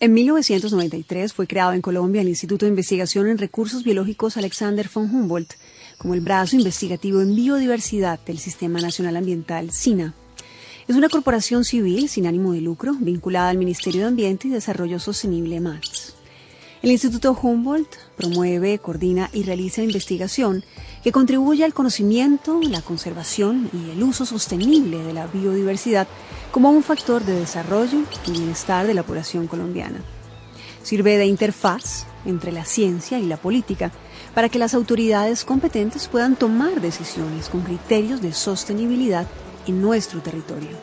En 1993 fue creado en Colombia el Instituto de Investigación en Recursos Biológicos Alexander von Humboldt como el brazo investigativo en biodiversidad del Sistema Nacional Ambiental, SINA. Es una corporación civil sin ánimo de lucro vinculada al Ministerio de Ambiente y Desarrollo Sostenible MATS. El Instituto Humboldt promueve, coordina y realiza investigación que contribuye al conocimiento, la conservación y el uso sostenible de la biodiversidad como un factor de desarrollo y bienestar de la población colombiana. Sirve de interfaz entre la ciencia y la política para que las autoridades competentes puedan tomar decisiones con criterios de sostenibilidad en nuestro territorio.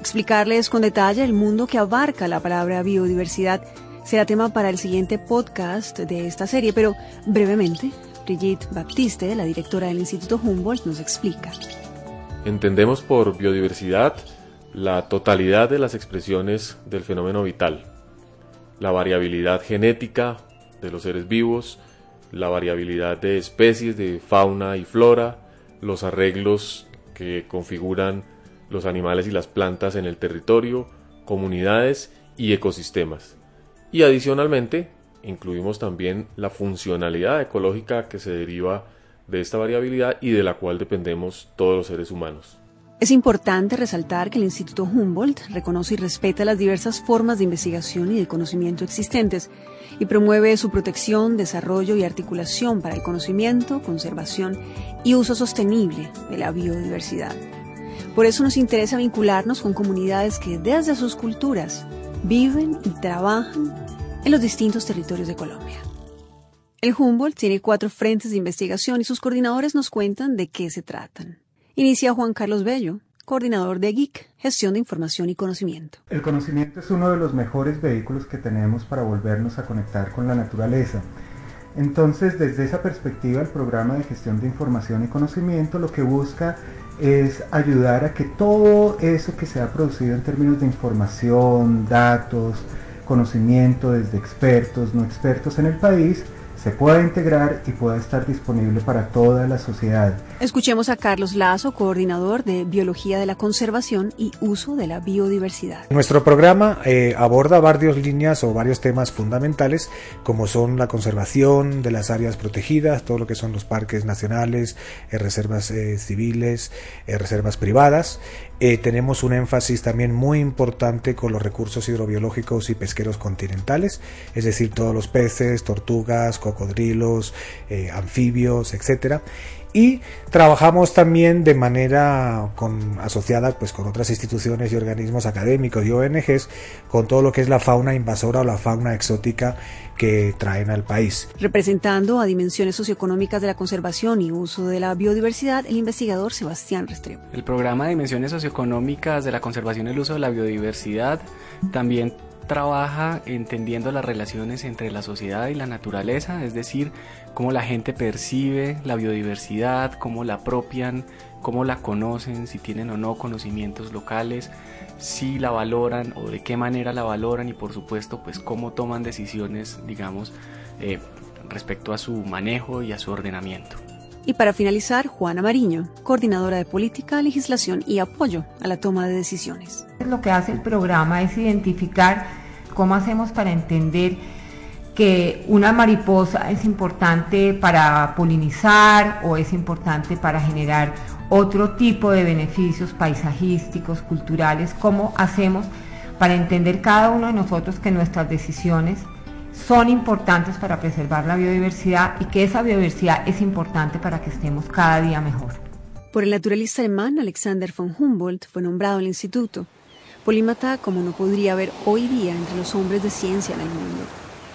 Explicarles con detalle el mundo que abarca la palabra biodiversidad será tema para el siguiente podcast de esta serie, pero brevemente, Brigitte Baptiste, la directora del Instituto Humboldt, nos explica. Entendemos por biodiversidad la totalidad de las expresiones del fenómeno vital, la variabilidad genética de los seres vivos, la variabilidad de especies de fauna y flora, los arreglos que configuran los animales y las plantas en el territorio, comunidades y ecosistemas. Y adicionalmente, incluimos también la funcionalidad ecológica que se deriva de esta variabilidad y de la cual dependemos todos los seres humanos. Es importante resaltar que el Instituto Humboldt reconoce y respeta las diversas formas de investigación y de conocimiento existentes y promueve su protección, desarrollo y articulación para el conocimiento, conservación y uso sostenible de la biodiversidad. Por eso nos interesa vincularnos con comunidades que desde sus culturas viven y trabajan en los distintos territorios de Colombia. El Humboldt tiene cuatro frentes de investigación y sus coordinadores nos cuentan de qué se tratan. Inicia Juan Carlos Bello, coordinador de GIC, Gestión de Información y Conocimiento. El conocimiento es uno de los mejores vehículos que tenemos para volvernos a conectar con la naturaleza. Entonces, desde esa perspectiva, el programa de gestión de información y conocimiento lo que busca es ayudar a que todo eso que se ha producido en términos de información, datos, conocimiento desde expertos, no expertos en el país, se pueda integrar y pueda estar disponible para toda la sociedad. Escuchemos a Carlos Lazo, coordinador de Biología de la Conservación y Uso de la Biodiversidad. Nuestro programa eh, aborda varias líneas o varios temas fundamentales, como son la conservación de las áreas protegidas, todo lo que son los parques nacionales, eh, reservas eh, civiles, reservas privadas. tenemos un énfasis también muy importante con los recursos hidrobiológicos y pesqueros continentales, es decir, todos los peces, tortugas, cocodrilos, anfibios, etcétera y trabajamos también de manera con, asociada pues, con otras instituciones y organismos académicos y ONGs con todo lo que es la fauna invasora o la fauna exótica que traen al país. Representando a dimensiones socioeconómicas de la conservación y uso de la biodiversidad, el investigador Sebastián Restrepo. El programa de dimensiones socioeconómicas de la conservación y el uso de la biodiversidad también trabaja entendiendo las relaciones entre la sociedad y la naturaleza, es decir, cómo la gente percibe la biodiversidad, cómo la apropian, cómo la conocen, si tienen o no conocimientos locales, si la valoran o de qué manera la valoran y por supuesto pues cómo toman decisiones, digamos, eh, respecto a su manejo y a su ordenamiento. Y para finalizar, Juana Mariño, coordinadora de política, legislación y apoyo a la toma de decisiones. Lo que hace el programa es identificar cómo hacemos para entender que una mariposa es importante para polinizar o es importante para generar otro tipo de beneficios paisajísticos, culturales, cómo hacemos para entender cada uno de nosotros que nuestras decisiones son importantes para preservar la biodiversidad y que esa biodiversidad es importante para que estemos cada día mejor. Por el naturalista alemán Alexander von Humboldt fue nombrado el instituto, polímata como no podría haber hoy día entre los hombres de ciencia en el mundo,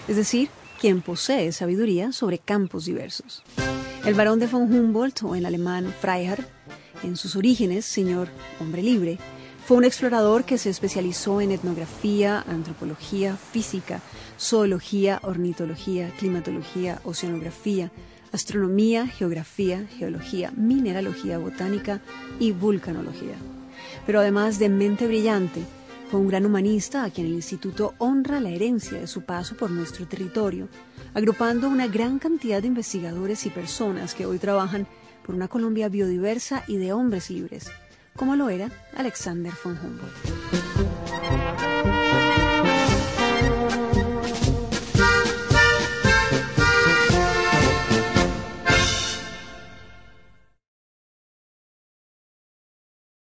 es decir, quien posee sabiduría sobre campos diversos. El barón de von Humboldt, o en alemán Freiherr, en sus orígenes, señor hombre libre, Fue un explorador que se especializó en etnografía, antropología, física, zoología, ornitología, climatología, oceanografía, astronomía, geografía, geología, mineralogía, botánica y vulcanología. Pero además de mente brillante, fue un gran humanista a quien el instituto honra la herencia de su paso por nuestro territorio, agrupando una gran cantidad de investigadores y personas que hoy trabajan por una Colombia biodiversa y de hombres libres, como lo era Alexander von Humboldt.